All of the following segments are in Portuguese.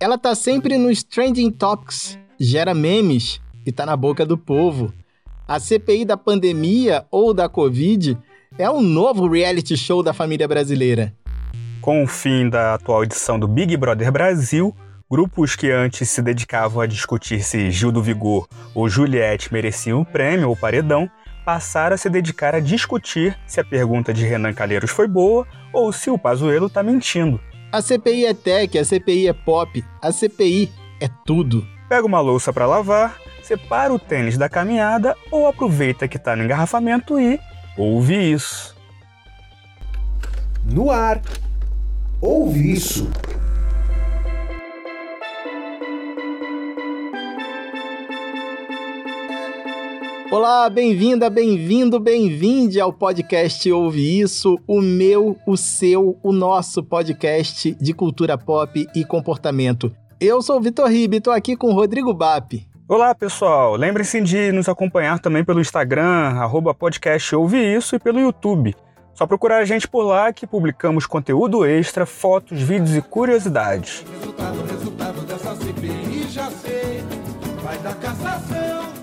Ela tá sempre nos trending topics, gera memes e tá na boca do povo. A CPI da pandemia ou da Covid é um novo reality show da família brasileira. Com o fim da atual edição do Big Brother Brasil, grupos que antes se dedicavam a discutir se Gil do Vigor ou Juliette mereciam o prêmio ou paredão passaram a se dedicar a discutir se a pergunta de Renan Calheiros foi boa ou se o Pazuello está mentindo. A CPI é tech, a CPI é pop, a CPI é tudo. Pega uma louça para lavar, separa o tênis da caminhada ou aproveita que está no engarrafamento e ouve isso. No ar, ouve isso. Olá, bem-vinda, bem-vindo, bem-vinde ao podcast Ouve Isso, o meu, o seu, o nosso podcast de cultura pop e comportamento. Eu sou o Vitor Ribe e tô aqui com o Rodrigo Bap. Olá, pessoal. Lembre-se de nos acompanhar também pelo Instagram, arroba podcast Ouve Isso, e pelo YouTube. Só procurar a gente por lá que publicamos conteúdo extra, fotos, vídeos e curiosidades. Resultado, resultado dessa CPI já sei, vai dar cassação.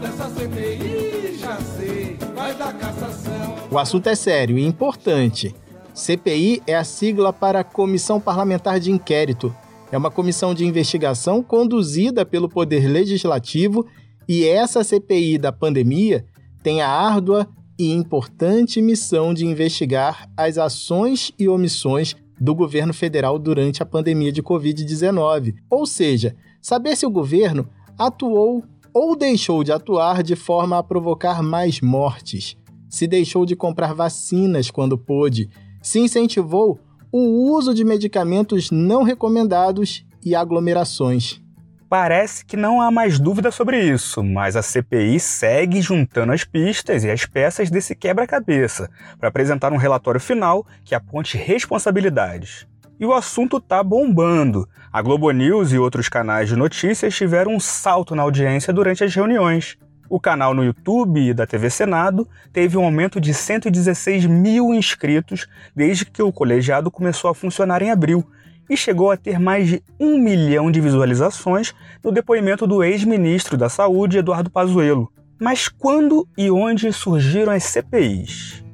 Dessa CPI já sei, vai cassação. O assunto é sério e importante. CPI é a sigla para Comissão Parlamentar de Inquérito. É uma comissão de investigação conduzida pelo Poder Legislativo e essa CPI da pandemia tem a árdua e importante missão de investigar as ações e omissões do governo federal durante a pandemia de Covid-19. Ou seja, saber se o governo atuou ou deixou de atuar de forma a provocar mais mortes, se deixou de comprar vacinas quando pôde, se incentivou o uso de medicamentos não recomendados e aglomerações. Parece que não há mais dúvida sobre isso, mas a CPI segue juntando as pistas e as peças desse quebra-cabeça para apresentar um relatório final que aponte responsabilidades. E o assunto tá bombando. A Globo News e outros canais de notícias tiveram um salto na audiência durante as reuniões. O canal no YouTube da TV Senado teve um aumento de 116 mil inscritos desde que o colegiado começou a funcionar em abril e chegou a ter mais de um milhão de visualizações no depoimento do ex-ministro da Saúde, Eduardo Pazuello. Mas quando e onde surgiram as CPIs?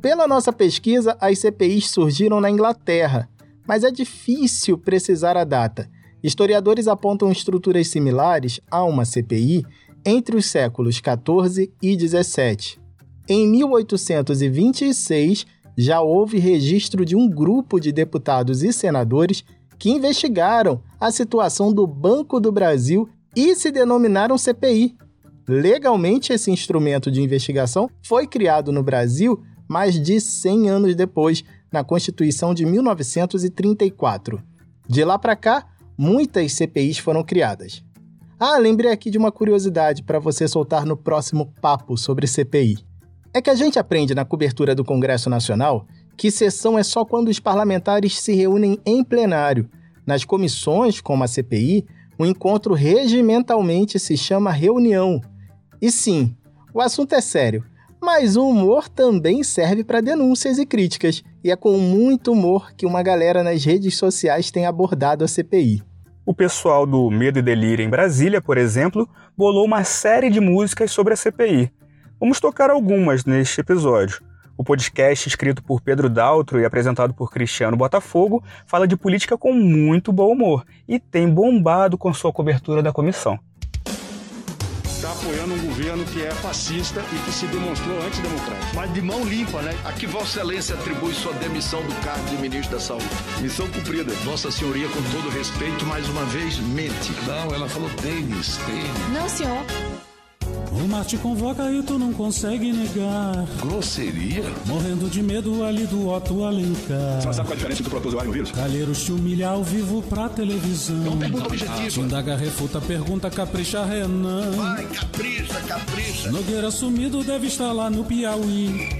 Pela nossa pesquisa, as CPIs surgiram na Inglaterra, mas é difícil precisar a data. Historiadores apontam estruturas similares a uma CPI entre os séculos XIV e XVII. Em 1826, já houve registro de um grupo de deputados e senadores que investigaram a situação do Banco do Brasil e se denominaram CPI. Legalmente, esse instrumento de investigação foi criado no Brasil mais de 100 anos depois, na Constituição de 1934. De lá para cá, muitas CPIs foram criadas. Ah, lembrei aqui de uma curiosidade para você soltar no próximo papo sobre CPI. É que a gente aprende na cobertura do Congresso Nacional que sessão é só quando os parlamentares se reúnem em plenário. Nas comissões, como a CPI, o encontro regimentalmente se chama reunião. E sim, o assunto é sério. Mas o humor também serve para denúncias e críticas, e é com muito humor que uma galera nas redes sociais tem abordado a CPI. O pessoal do Medo e Delírio em Brasília, por exemplo, bolou uma série de músicas sobre a CPI. Vamos tocar algumas neste episódio. O podcast, escrito por Pedro Daltro e apresentado por Cristiano Botafogo, fala de política com muito bom humor e tem bombado com sua cobertura da comissão governo que é fascista e que se demonstrou antidemocrático. Mas de mão limpa, né? A que Vossa Excelência atribui sua demissão do cargo de ministro da Saúde? Missão cumprida. Vossa Senhoria, com todo respeito, mais uma vez, mente. Não, ela falou tênis, tênis. Não, senhor. O mar te convoca e tu não consegue negar. Grosseria? Morrendo de medo ali do Otto Alencar. Você sabe qual é a diferença do protozoário e um vírus? Calheiros te humilha ao vivo pra televisão. Não pergunta objetiva. Indaga, refuta, pergunta, capricha, Renan. Vai, capricha, capricha. Nogueira sumido deve estar lá no Piauí.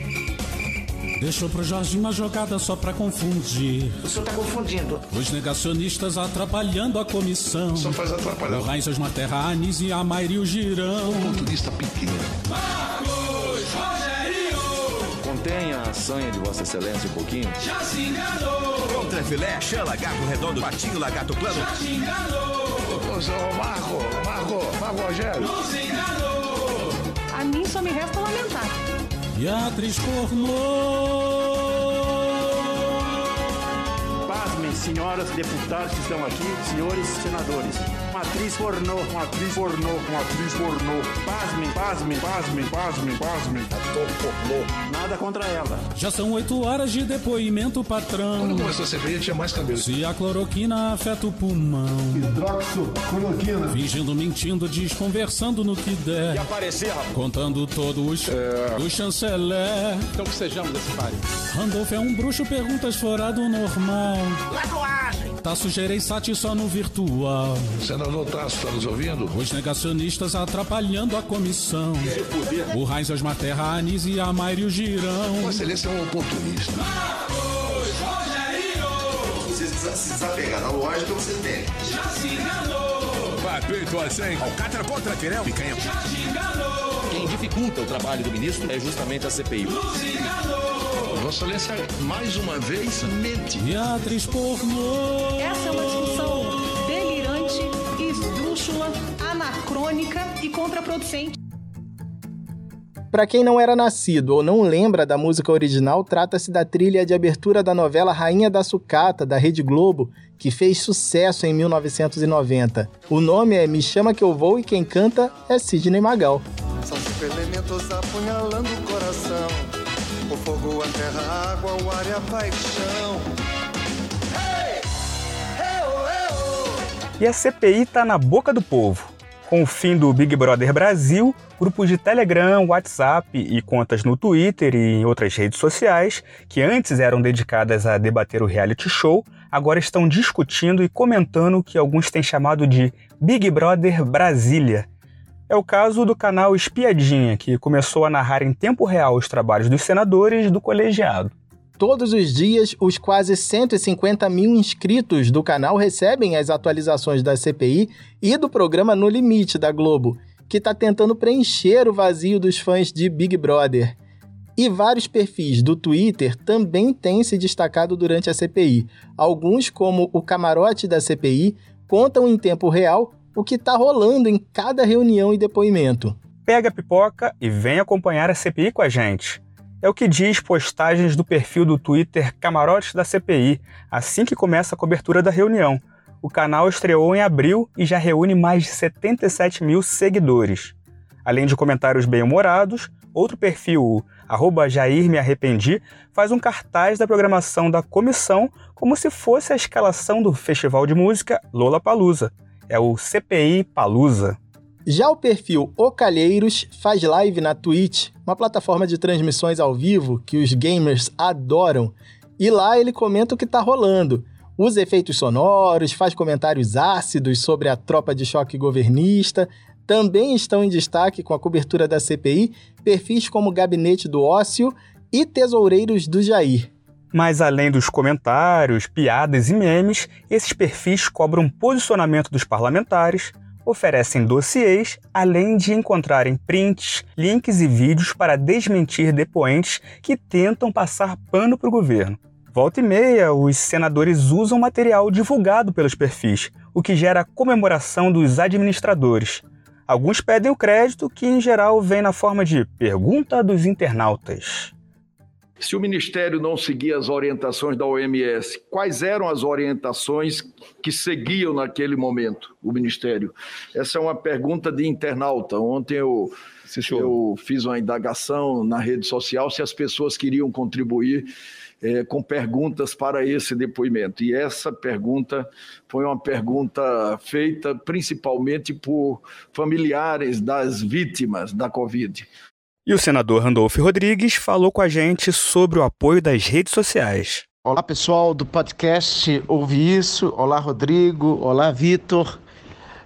Deixou pro Jorginho uma jogada só pra confundir. O senhor tá confundindo. Os negacionistas atrapalhando a comissão. Só faz atrapalhar. O Raíssa Materra, Anis e a Mairi o Girão. Ponto de vista pequeno. Marcos Rogério! Mantenha a sanha de Vossa Excelência um pouquinho. Já se enganou! Contra filé, chã, lagarto redondo, patinho, lagarto plano. Já se enganou! Ô, Marco, Marco, Marco Rogério. Nos enganou! A mim só me resta lamentar. E a atriz pornô. Pasmem, senhoras deputadas que estão aqui, senhores senadores. Uma atriz pornô, uma atriz pornô, uma atriz pornô. Pasmem, pasmem, pasmem, pasmem, pasmem. Ator pornô. Nada contra ela. Já são oito horas de depoimento, patrão. Quando começou a CPI, tinha mais cabelo. Se a cloroquina afeta o pulmão. Hidroxocloroquina. Fingindo, mentindo, desconversando no que der. E aparecer, rapaz. Contando todos os, o chanceler. Então que sejamos desse páreo. Randolph é um bruxo, perguntas fora do normal. Lagoagem! Tá sujeirei sati só no virtual. Senador Tasso, está nos ouvindo? Os negacionistas atrapalhando a comissão. O Heinz, Osmar Terra, a Anise, a Mayra e o Girão. Vossa Excelência é um oportunista. Marcos Rogerinho! Você se desapegar da lógica, você tem. Já se enganou! Feito assim. Alcatra contra Querel, picanha. Já se enganou! Quem dificulta o trabalho do ministro é justamente a CPI. Nos enganou! Vossa Excelência, mais uma vez, mente. E a atriz pornô. Essa é uma discussão delirante, esdrúxula, anacrônica e contraproducente. Para quem não era nascido ou não lembra da música original, trata-se da trilha de abertura da novela Rainha da Sucata, da Rede Globo, que fez sucesso em 1990. O nome é Me Chama Que Eu Vou e quem canta é Sidney Magal. São cinco elementos apunhalando o coração: o fogo, a terra, a água, o ar e a paixão. E a CPI tá na boca do povo. Com o fim do Big Brother Brasil, grupos de Telegram, WhatsApp e contas no Twitter e em outras redes sociais, que antes eram dedicadas a debater o reality show, agora estão discutindo e comentando o que alguns têm chamado de Big Brother Brasília. É o caso do canal Espiadinha, que começou a narrar em tempo real os trabalhos dos senadores do colegiado. Todos os dias, os quase 150 mil inscritos do canal recebem as atualizações da CPI e do programa No Limite da Globo, que está tentando preencher o vazio dos fãs de Big Brother. E vários perfis do Twitter também têm se destacado durante a CPI. Alguns, como o camarote da CPI, contam em tempo real o que está rolando em cada reunião e depoimento. Pega a pipoca e vem acompanhar a CPI com a gente. É o que diz postagens do perfil do Twitter Camarotes da CPI, assim que começa a cobertura da reunião. O canal estreou em abril e já reúne mais de 77 mil seguidores. Além de comentários bem-humorados, outro perfil, o arroba Jair Me Arrependi, faz um cartaz da programação da comissão como se fosse a escalação do festival de música Lola Palusa. É o CPI Palusa. Já o perfil Ocalheiros faz live na Twitch, uma plataforma de transmissões ao vivo que os gamers adoram, e lá ele comenta o que está rolando. Usa efeitos sonoros, faz comentários ácidos sobre a tropa de choque governista. Também estão em destaque com a cobertura da CPI perfis como Gabinete do Ócio e Tesoureiros do Jair. Mas além dos comentários, piadas e memes, esses perfis cobram posicionamento dos parlamentares, oferecem dossiês, além de encontrarem prints, links e vídeos para desmentir depoentes que tentam passar pano para o governo. Volta e meia, os senadores usam material divulgado pelos perfis, o que gera comemoração dos administradores. Alguns pedem o crédito, que em geral vem na forma de pergunta dos internautas. Se o Ministério não seguia as orientações da OMS, quais eram as orientações que seguiam naquele momento o Ministério? Essa é uma pergunta de internauta. Ontem eu, eu fiz uma indagação na rede social se as pessoas queriam contribuir é, com perguntas para esse depoimento. E essa pergunta foi uma pergunta feita principalmente por familiares das vítimas da Covid. E o senador Randolph Rodrigues falou com a gente sobre o apoio das redes sociais. Olá, pessoal do podcast Ouvi Isso. Olá, Rodrigo. Olá, Vitor.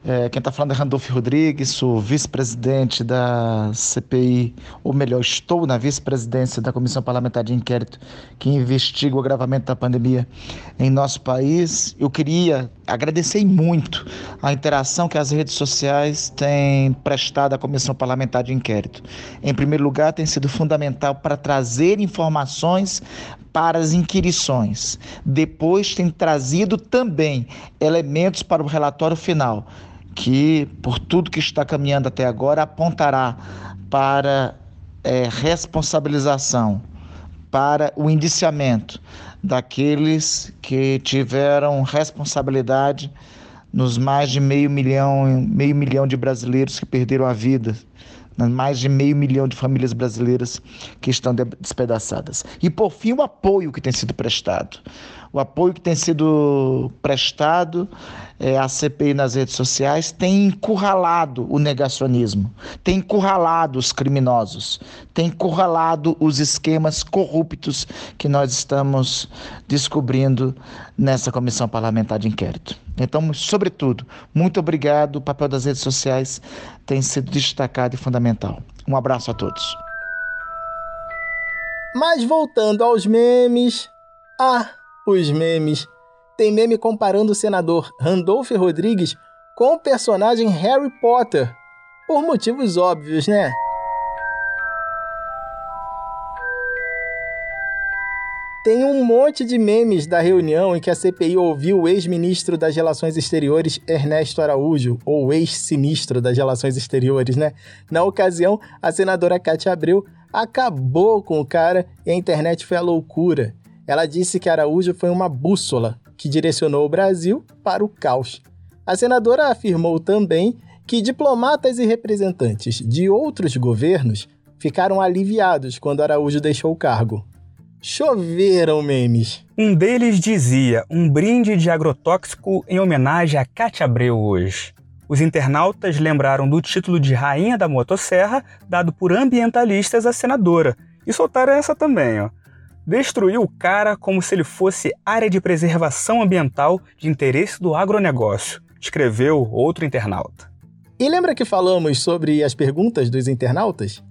É, quem está falando é Randolfo Rodrigues, sou vice-presidente da CPI, ou melhor, estou na vice-presidência da Comissão Parlamentar de Inquérito que investiga o agravamento da pandemia em nosso país. Eu queria agradecer muito a interação que as redes sociais têm prestado à Comissão Parlamentar de Inquérito. Em primeiro lugar, tem sido fundamental para trazer informações para as inquirições. Depois tem trazido também elementos para o relatório final que, por tudo que está caminhando até agora, apontará para é, responsabilização, para o indiciamento daqueles que tiveram responsabilidade nos mais de meio milhão, meio milhão de brasileiros que perderam a vida nas mais de meio milhão de famílias brasileiras que estão despedaçadas. E, por fim, o apoio que tem sido prestado. O apoio que tem sido prestado é, à CPI nas redes sociais tem encurralado o negacionismo, tem encurralado os criminosos, tem encurralado os esquemas corruptos que nós estamos descobrindo nessa comissão parlamentar de inquérito. Então, sobretudo, muito obrigado. O papel das redes sociais tem sido destacado e fundamental. Um abraço a todos. Mas voltando aos memes. Ah, os memes. Tem meme comparando o senador Randolph Rodrigues com o personagem Harry Potter. Por motivos óbvios, né? Tem um monte de memes da reunião em que a CPI ouviu o ex-ministro das Relações Exteriores Ernesto Araújo, ou ex-sinistro das Relações Exteriores, né? Na ocasião, a senadora Cátia Abreu acabou com o cara e a internet foi a loucura. Ela disse que Araújo foi uma bússola que direcionou o Brasil para o caos. A senadora afirmou também que diplomatas e representantes de outros governos ficaram aliviados quando Araújo deixou o cargo. Choveram memes. Um deles dizia um brinde de agrotóxico em homenagem a Cátia Abreu hoje. Os internautas lembraram do título de Rainha da Motosserra dado por ambientalistas à senadora e soltaram essa também, ó. Destruiu o cara como se ele fosse área de preservação ambiental de interesse do agronegócio, escreveu outro internauta. E lembra que falamos sobre as perguntas dos internautas?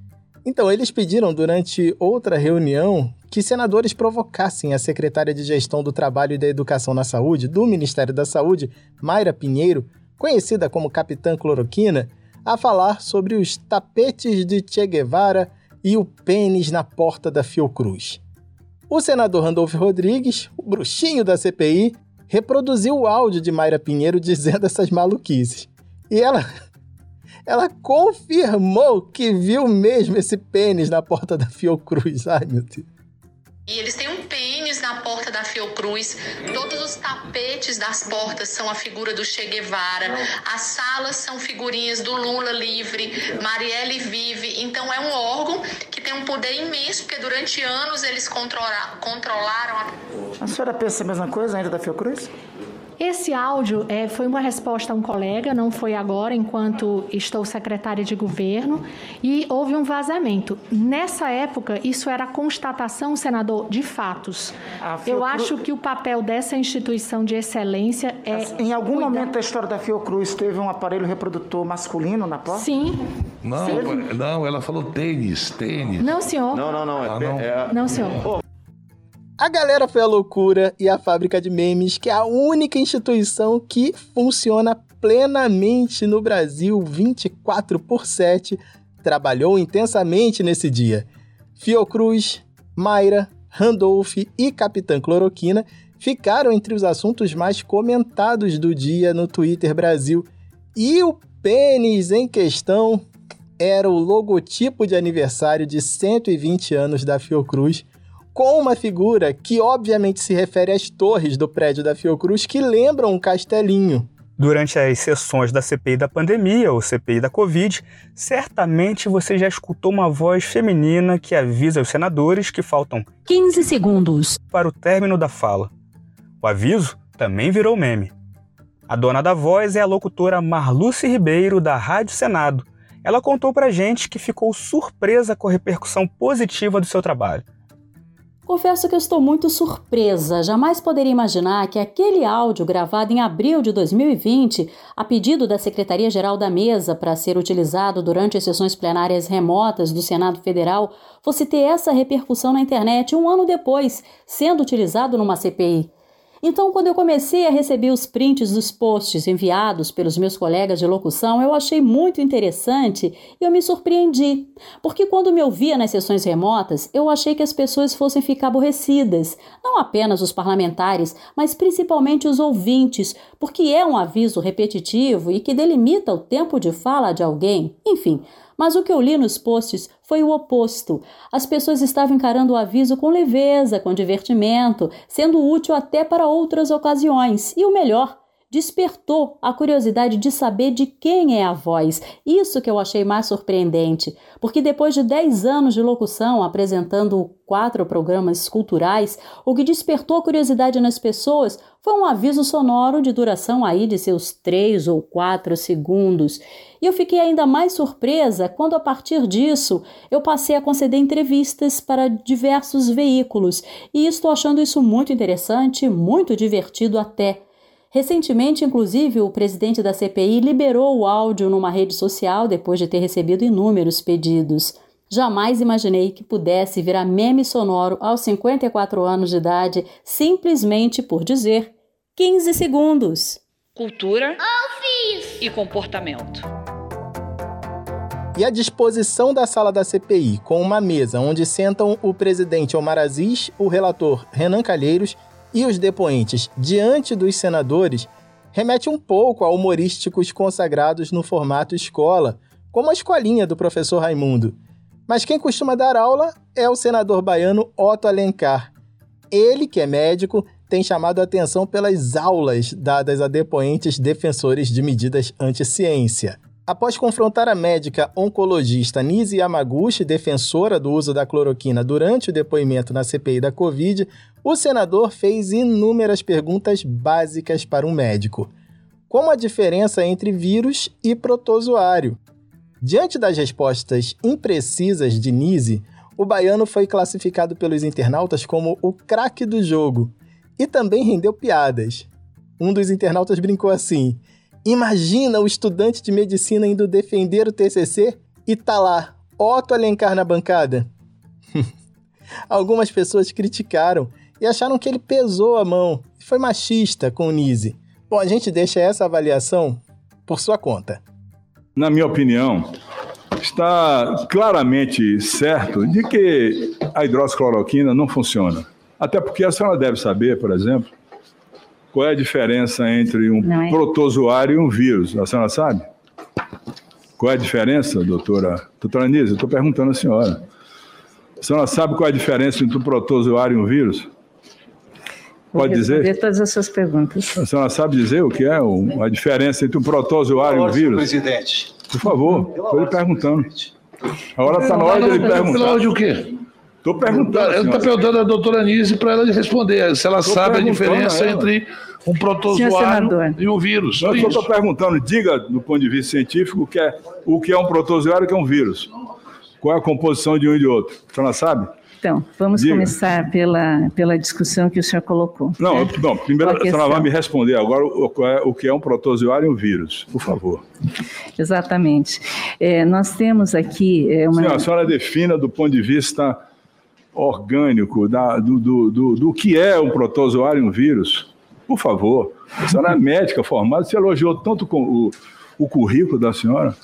Então, eles pediram durante outra reunião que senadores provocassem a secretária de Gestão do Trabalho e da Educação na Saúde do Ministério da Saúde, Mayra Pinheiro, conhecida como Capitã Cloroquina, a falar sobre os tapetes de Che Guevara e o pênis na porta da Fiocruz. O senador Randolfo Rodrigues, o bruxinho da CPI, reproduziu o áudio de Mayra Pinheiro dizendo essas maluquices. E ela ela confirmou que viu mesmo esse pênis na porta da Fiocruz. Ai, meu Deus. E eles têm um pênis na porta da Fiocruz. Todos os tapetes das portas são a figura do Che Guevara. As salas são figurinhas do Lula livre, Marielle vive. Então é um órgão que tem um poder imenso, porque durante anos eles controla controlaram a. A senhora pensa a mesma coisa ainda da Fiocruz? Esse áudio é, foi uma resposta a um colega, não foi agora, enquanto estou secretária de governo, e houve um vazamento. Nessa época, isso era constatação, senador, de fatos. Eu acho que o papel dessa instituição de excelência é. Em algum cuidar... momento da história da Fiocruz teve um aparelho reprodutor masculino na porta? Sim. Não, Sim. não, ela falou tênis, tênis. Não, senhor. Não, não, não. É, Ah, não. é- Não, senhor. A galera foi a loucura e a fábrica de memes, que é a única instituição que funciona plenamente no Brasil 24 por 7, trabalhou intensamente nesse dia. Fiocruz, Mayra, Randolph e Capitã Cloroquina ficaram entre os assuntos mais comentados do dia no Twitter Brasil. E o pênis em questão era o logotipo de aniversário de 120 anos da Fiocruz, com uma figura que obviamente se refere às torres do prédio da Fiocruz que lembram um castelinho. Durante as sessões da CPI da pandemia ou CPI da Covid, certamente você já escutou uma voz feminina que avisa aos senadores que faltam 15 segundos para o término da fala. O aviso também virou meme. A dona da voz é a locutora Marluce Ribeiro, da Rádio Senado. Ela contou pra gente que ficou surpresa com a repercussão positiva do seu trabalho. Confesso que estou muito surpresa. Jamais poderia imaginar que aquele áudio gravado em abril de 2020, a pedido da Secretaria-Geral da Mesa para ser utilizado durante as sessões plenárias remotas do Senado Federal, fosse ter essa repercussão na internet um ano depois, sendo utilizado numa CPI. Então, quando eu comecei a receber os prints dos posts enviados pelos meus colegas de locução, eu achei muito interessante e eu me surpreendi. Porque quando me ouvia nas sessões remotas, eu achei que as pessoas fossem ficar aborrecidas. Não apenas os parlamentares, mas principalmente os ouvintes, porque é um aviso repetitivo e que delimita o tempo de fala de alguém. Enfim, mas o que eu li nos posts foi o oposto. As pessoas estavam encarando o aviso com leveza, com divertimento, sendo útil até para outras ocasiões. E o melhor, despertou a curiosidade de saber de quem é a voz. Isso que eu achei mais surpreendente, porque depois de 10 anos de locução, apresentando quatro programas culturais, o que despertou a curiosidade nas pessoas foi um aviso sonoro de duração aí de seus 3 ou 4 segundos. E eu fiquei ainda mais surpresa quando, a partir disso, eu passei a conceder entrevistas para diversos veículos, e estou achando isso muito interessante, muito divertido até. Recentemente, inclusive, o presidente da CPI liberou o áudio numa rede social depois de ter recebido inúmeros pedidos. Jamais imaginei que pudesse virar meme sonoro aos 54 anos de idade simplesmente por dizer 15 segundos. Cultura e comportamento. E a disposição da sala da CPI, com uma mesa onde sentam o presidente Omar Aziz, o relator Renan Calheiros e os depoentes diante dos senadores remete um pouco a humorísticos consagrados no formato escola, como a escolinha do professor Raimundo. Mas quem costuma dar aula é o senador baiano Otto Alencar. Ele, que é médico, tem chamado a atenção pelas aulas dadas a depoentes defensores de medidas anti-ciência. Após confrontar a médica oncologista Nise Yamaguchi, defensora do uso da cloroquina durante o depoimento na CPI da Covid, o senador fez inúmeras perguntas básicas para um médico. Como a diferença entre vírus e protozoário? Diante das respostas imprecisas de Nise, o baiano foi classificado pelos internautas como o craque do jogo e também rendeu piadas. Um dos internautas brincou assim: Imagina o estudante de medicina indo defender o TCC e tá lá, Otto Alencar na bancada. Algumas pessoas criticaram e acharam que ele pesou a mão e foi machista com o Nise. Bom, a gente deixa essa avaliação por sua conta. Na minha opinião, está claramente certo de que a hidroxicloroquina não funciona. Até porque a senhora deve saber, por exemplo, qual é a diferença entre um é. protozoário e um vírus? A senhora sabe? Qual é a diferença, doutora? Doutora Anísia, eu estou perguntando à senhora. A senhora sabe qual é a diferença entre um protozoário e um vírus? Pode dizer? todas as suas perguntas. A senhora sabe dizer o que é a diferença entre um protozoário e um vírus? presidente. Por favor, estou lhe perguntando. A hora está na hora de ele perguntar. Pela ordem o quê? Estou perguntando. Ele está perguntando à doutora Anise para ela responder se ela Tô sabe a diferença a entre um protozoário e um vírus. Não, eu estou perguntando, diga do ponto de vista científico o que é, o que é um protozoário e o que é um vírus. Qual é a composição de um e de outro? A senhora sabe? Então, vamos Diga. começar pela, pela discussão que o senhor colocou. Não, né? não primeiro a senhora vai me responder agora o, o que é um protozoário e um vírus, por favor. Exatamente. É, nós temos aqui... É, uma... Senhora, a senhora defina do ponto de vista orgânico, da, do, do, do, do, que é um protozoário e um vírus. Por favor. A senhora é médica formada, você elogiou tanto o, o currículo da senhora.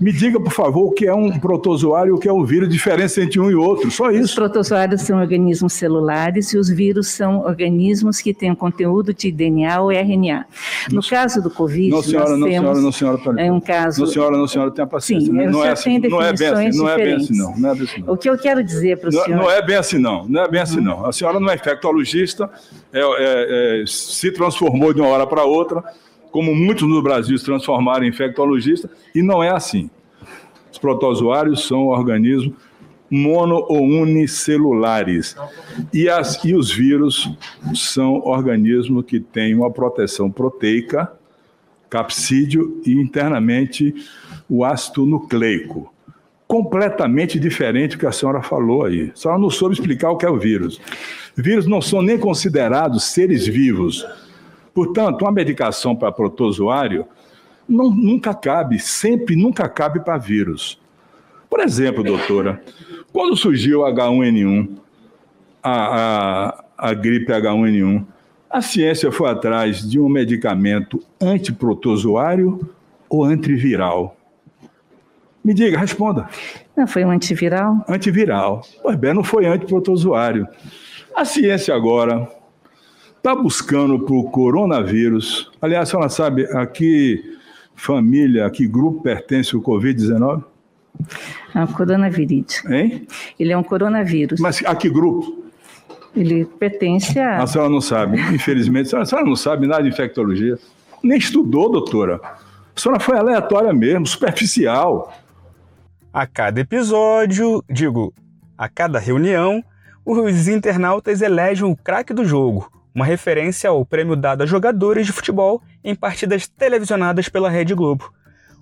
Me diga, por favor, o que é um protozoário e o que é um vírus, diferença entre um e outro, só isso. Os protozoários são organismos celulares e os vírus são organismos que têm conteúdo de DNA ou RNA. No caso do Covid, não, senhora, nós não, temos senhora, não, senhora, não, é um caso... Não, senhora, não, senhora, tenha paciência. Sim, não, é assim, não é bem assim, não é bem assim, não. Não é bem assim, não. O que eu quero dizer para o não, senhor... Não é bem assim, não. Não é bem assim, não. A senhora não é infectologista, é, é, é, se transformou de uma hora para outra, como muitos no Brasil se transformaram em infectologista, e não é assim. Os protozoários são organismos mono ou unicelulares. E, as, e os vírus são organismos que têm uma proteção proteica, capsídeo e internamente o ácido nucleico. completamente diferente do que a senhora falou aí. A senhora não soube explicar o que é o vírus. Vírus não são nem considerados seres vivos. Portanto, uma medicação para protozoário não, nunca cabe, sempre nunca cabe para vírus. Por exemplo, doutora, quando surgiu o H1N1, a, a, a gripe H1N1, a ciência foi atrás de um medicamento antiprotozoário ou antiviral? Me diga, responda. Não foi um antiviral? Antiviral. Pois bem, não foi antiprotozoário. A ciência agora está buscando para o coronavírus. Aliás, a senhora sabe a que família, a que grupo pertence o Covid-19? É um coronavírus. Hein? Ele é um coronavírus. Mas a que grupo? Ele pertence a. A senhora não sabe, infelizmente. A senhora, a senhora não sabe nada de infectologia. Nem estudou, doutora. A senhora foi aleatória mesmo, superficial. A cada episódio, digo, a cada reunião, os internautas elegem o craque do jogo, uma referência ao prêmio dado a jogadores de futebol em partidas televisionadas pela Rede Globo.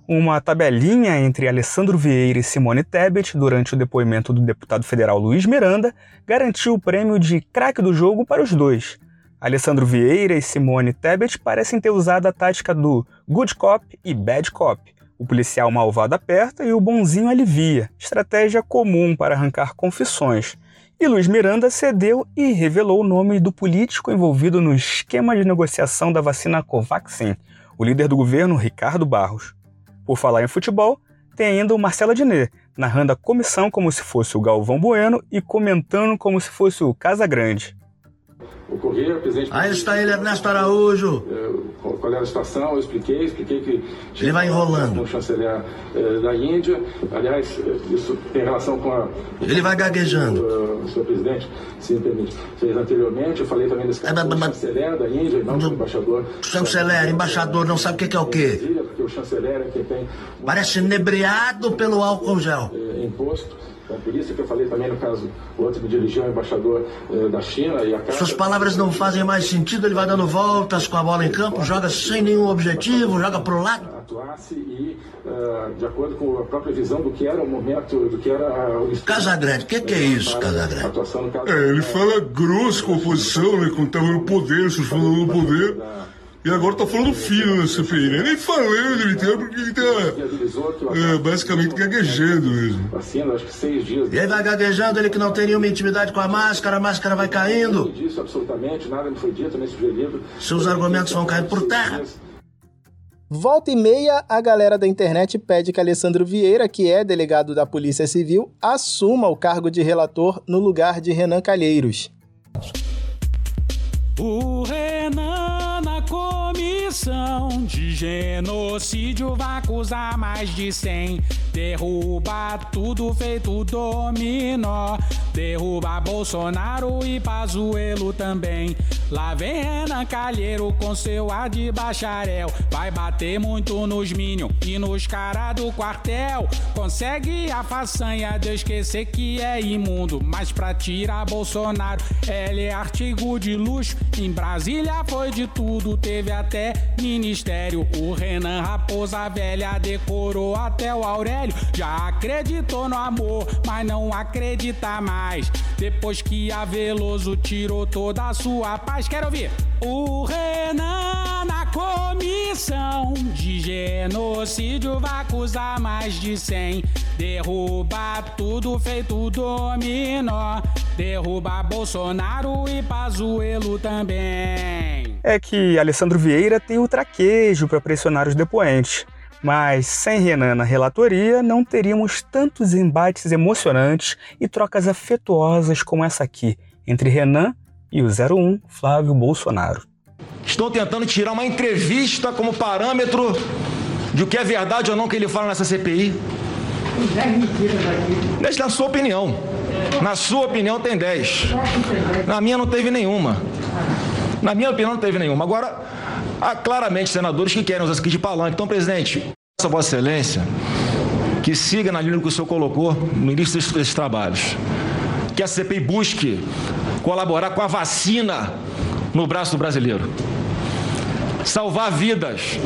Uma tabelinha entre Alessandro Vieira e Simone Tebet durante o depoimento do deputado federal Luiz Miranda garantiu o prêmio de craque do jogo para os dois. Alessandro Vieira e Simone Tebet parecem ter usado a tática do good cop e bad cop. O policial malvado aperta e o bonzinho alivia, estratégia comum para arrancar confissões. E Luiz Miranda cedeu e revelou o nome do político envolvido no esquema de negociação da vacina Covaxin, o líder do governo Ricardo Barros. Por falar em futebol, tem ainda o Marcelo Adnet, narrando a comissão como se fosse o Galvão Bueno e comentando como se fosse o Casa Grande. O Correia, presidente. Aí está ele, Ernesto Araújo. Qual era a situação? Eu expliquei, expliquei que. Ele vai enrolando. O chanceler eh, da Índia. Aliás, eh, isso tem relação com a. Ele vai gaguejando. O, senhor presidente, se me permite, fez anteriormente. Eu falei também desse caso do chanceler da Índia, não do embaixador. Chanceler, embaixador, não sabe o que é o quê? Porque o chanceler é quem tem. Parece inebriado pelo álcool gel. Imposto. Então, por isso que eu falei também no caso, o outro me dirigiu ao embaixador eh, da China e a casa... Suas palavras não fazem mais sentido, ele vai dando voltas com a bola em campo, joga sem nenhum objetivo, joga pro lado. Atuasse e, uh, de acordo com a própria visão do que era o momento, do que era o... Casagrande, o que, que é isso, Casagrande? Caso... É, ele fala grosso com a oposição, né, quando estava no poder, vocês falando no poder... E agora tá falando filho na CPI, né? Nem falando ele tem, porque ele tá é, basicamente gaguejando mesmo. E aí vai gaguejando, ele que não tem nenhuma intimidade com a máscara, a máscara vai caindo. Disso absolutamente, nada me foi dito, nem sugerido. Seus argumentos vão cair por terra. Volta e meia, a galera da internet pede que Alessandro Vieira, que é delegado da Polícia Civil, assuma o cargo de relator no lugar de Renan Calheiros. O Renan na comissão de genocídio vai acusar mais de 100. Derruba tudo feito dominó. Derruba Bolsonaro e Pazuelo também. Lá vem Renan Calheiro com seu ar de bacharel. Vai bater muito nos Minion e nos cara do quartel. Consegue a façanha de esquecer que é imundo. Mas pra tirar Bolsonaro, ele é artigo de luxo. Em Brasília foi de tudo, teve até ministério. O Renan Raposa Velha decorou até o Aurélio. Já acreditou no amor, mas não acredita mais. Depois que a Veloso tirou toda a sua paz, quero ouvir. O Renan na comissão de genocídio vai acusar mais de 100. Derruba tudo feito dominó. Derruba Bolsonaro e Pazuelo também. É que Alessandro Vieira tem o traquejo para pressionar os depoentes. Mas sem Renan na relatoria, não teríamos tantos embates emocionantes e trocas afetuosas como essa aqui, entre Renan e o 01 Flávio Bolsonaro. Estou tentando tirar uma entrevista como parâmetro de o que é verdade ou não que ele fala nessa CPI. Deixa na sua opinião. Na sua opinião tem 10. Na minha não teve nenhuma. Na minha opinião não teve nenhuma. Agora, há claramente senadores que querem usar aqui de palanque. Então, presidente, peço a Vossa Excelência que siga na linha que o senhor colocou no início desses trabalhos. Que a CPI busque colaborar com a vacina no braço do brasileiro. Salvar vidas.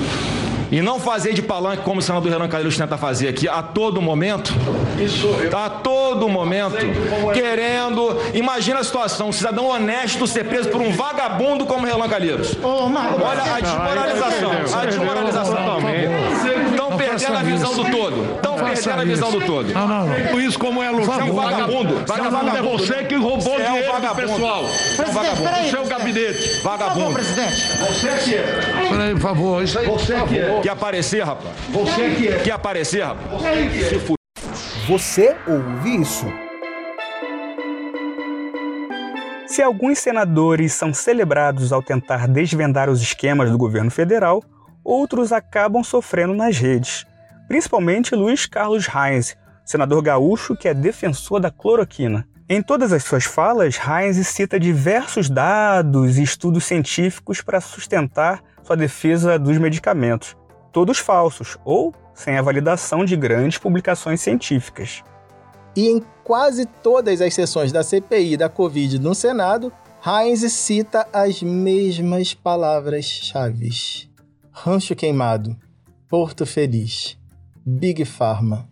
e não fazer de palanque como o senador Renan Calheiros tenta fazer aqui a todo momento, tá a todo momento, querendo, imagina a situação, um cidadão honesto ser preso por um vagabundo como Renan Calheiros. Olha a desmoralização, a desmoralização. Estão perdendo a visão do todo. Estão perdendo a visão do todo. Não, não, não. Isso como é elogio. Você é um vagabundo. Vagabundo é você que roubou Você é um dinheiro do vagabundo. pessoal. Você é um vagabundo. Do seu gabinete. Vagabundo. Você que é. Peraí, por favor. Isso aí. Você que é. Quer aparecer, rapaz? Você que é. Quer aparecer, rapaz? Você que é. Se fu- Você ouve isso? Se alguns senadores são celebrados ao tentar desvendar os esquemas do governo federal, outros acabam sofrendo nas redes. Principalmente Luiz Carlos Reis, senador gaúcho que é defensor da cloroquina. Em todas as suas falas, Reis cita diversos dados e estudos científicos para sustentar sua defesa dos medicamentos, todos falsos ou sem a validação de grandes publicações científicas. E em quase todas as sessões da CPI da Covid no Senado, Heinz cita as mesmas palavras-chave: Rancho Queimado, Porto Feliz, Big Pharma,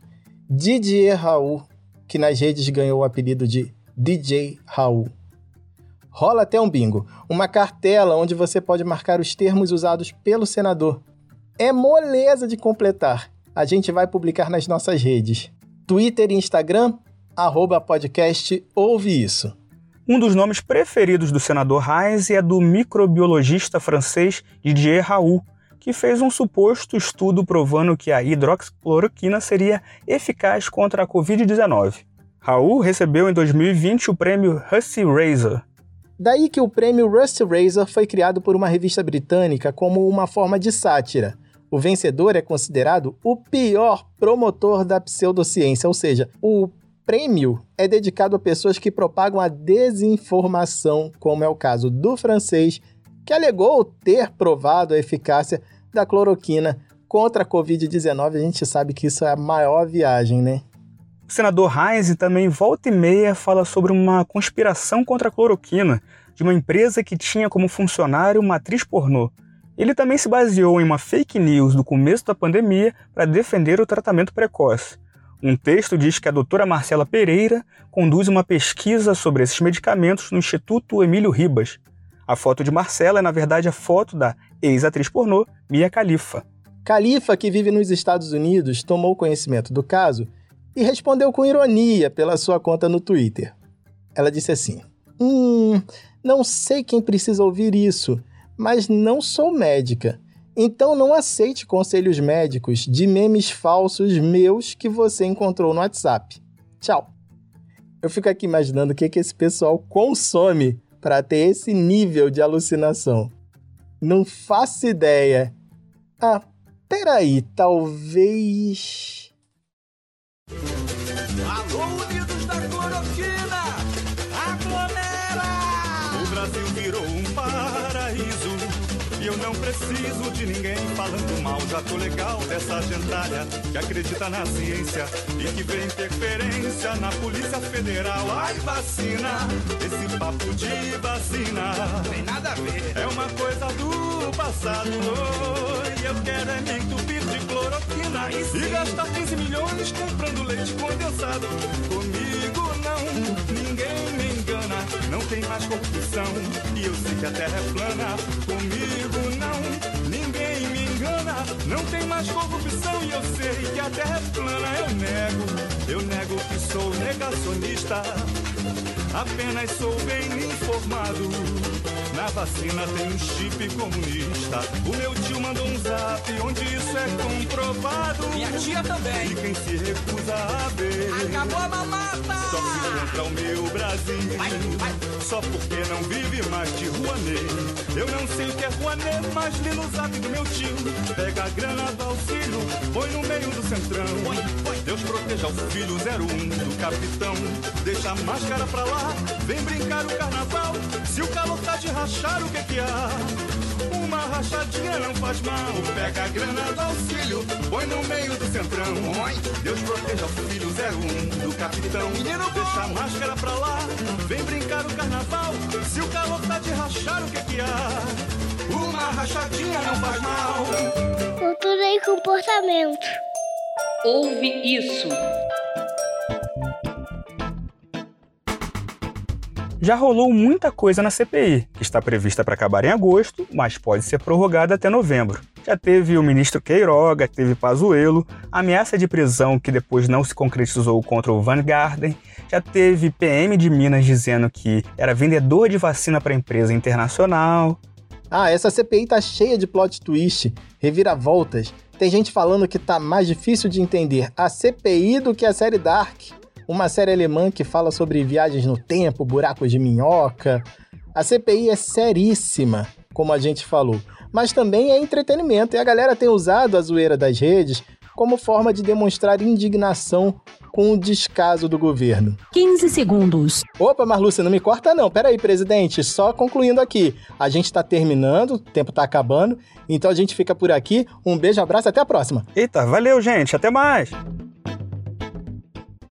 Didier Raul, que nas redes ganhou o apelido de DJ Raul. Rola até um bingo, uma cartela onde você pode marcar os termos usados pelo senador. É moleza de completar. A gente vai publicar nas nossas redes. Twitter e Instagram, arroba podcast Ouve Isso. Um dos nomes preferidos do senador Reis é do microbiologista francês Didier Raoult, que fez um suposto estudo provando que a hidroxicloroquina seria eficaz contra a Covid-19. Raoult recebeu em 2020 o prêmio Hussey Razor. Daí que o prêmio Rusty Razor foi criado por uma revista britânica como uma forma de sátira. O vencedor é considerado o pior promotor da pseudociência, ou seja, o prêmio é dedicado a pessoas que propagam a desinformação, como é o caso do francês, que alegou ter provado a eficácia da cloroquina contra a Covid-19. A gente sabe que isso é a maior viagem, né? O senador Heinz também volta e meia fala sobre uma conspiração contra a cloroquina de uma empresa que tinha como funcionário uma atriz pornô. Ele também se baseou em uma fake news do começo da pandemia para defender o tratamento precoce. Um texto diz que a doutora Marcela Pereira conduz uma pesquisa sobre esses medicamentos no Instituto Emílio Ribas. A foto de Marcela é, na verdade, a foto da ex-atriz pornô Mia Khalifa. Khalifa, que vive nos Estados Unidos, tomou conhecimento do caso e respondeu com ironia pela sua conta no Twitter. Ela disse assim: Hum, não sei quem precisa ouvir isso, mas não sou médica. Então não aceite conselhos médicos de memes falsos meus que você encontrou no WhatsApp. Tchau. Eu fico aqui imaginando o que, que esse pessoal consome para ter esse nível de alucinação. Não faço ideia. Ah, peraí, talvez. Alô, Unidos da Cloroquina! Aglomera! O Brasil virou preciso de ninguém falando mal. Já tô legal dessa gentalha que acredita na ciência e que vê interferência na Polícia Federal. Ai, vacina, esse papo de vacina Tem nada a ver. é uma coisa do passado. E eu quero é me entupir de cloroquina e gastar 15 milhões comprando leite condensado. Comigo não, ninguém me engana. Não tem mais corrupção e eu sei que a terra é plana. Comigo Não tem mais corrupção e eu sei que a terra é plana. Eu nego, eu nego que sou negacionista. Apenas sou bem informado. Na vacina tem um chip comunista. O meu tio mandou um zap onde isso é comprovado. Minha tia também. E quem se recusa a ver. Acabou a mamata! Só se contra o meu Brasil. Só porque não vive mais de Rouanet. Eu não sei o que é Rouanet, mas li no zap do meu tio. Pega a grana do auxílio, põe no meio do centrão. Deus proteja os filhos 01 do capitão. Deixa a máscara pra lá, vem brincar o carnaval. Se o calor tá de rachar, o que que há? Uma rachadinha não faz mal. Pega a grana do auxílio, põe no meio do centrão. Deus proteja os filhos 01 do capitão. Deixa a máscara pra lá, vem brincar o carnaval. Se o calor tá de rachar, o que que há? Uma rachadinha não faz mal. cultura e comportamento. Ouve isso. Já rolou muita coisa na CPI, que está prevista para acabar em agosto, mas pode ser prorrogada até novembro. Já teve o ministro Queiroga, teve Pazuello, ameaça de prisão que depois não se concretizou contra o Van Garden, já teve PM de Minas dizendo que era vendedor de vacina para empresa internacional. Ah, essa CPI tá cheia de plot twist, reviravoltas. Tem gente falando que tá mais difícil de entender a CPI do que a série Dark uma série alemã que fala sobre viagens no tempo, buracos de minhoca. A CPI é seríssima, como a gente falou, mas também é entretenimento e a galera tem usado a zoeira das redes como forma de demonstrar indignação com o descaso do governo. 15 segundos. Opa, Marlúcia, não me corta não. Peraí, presidente, só concluindo aqui. A gente tá terminando, o tempo tá acabando, então a gente fica por aqui. Um beijo, abraço, até a próxima. Eita, valeu, gente. Até mais.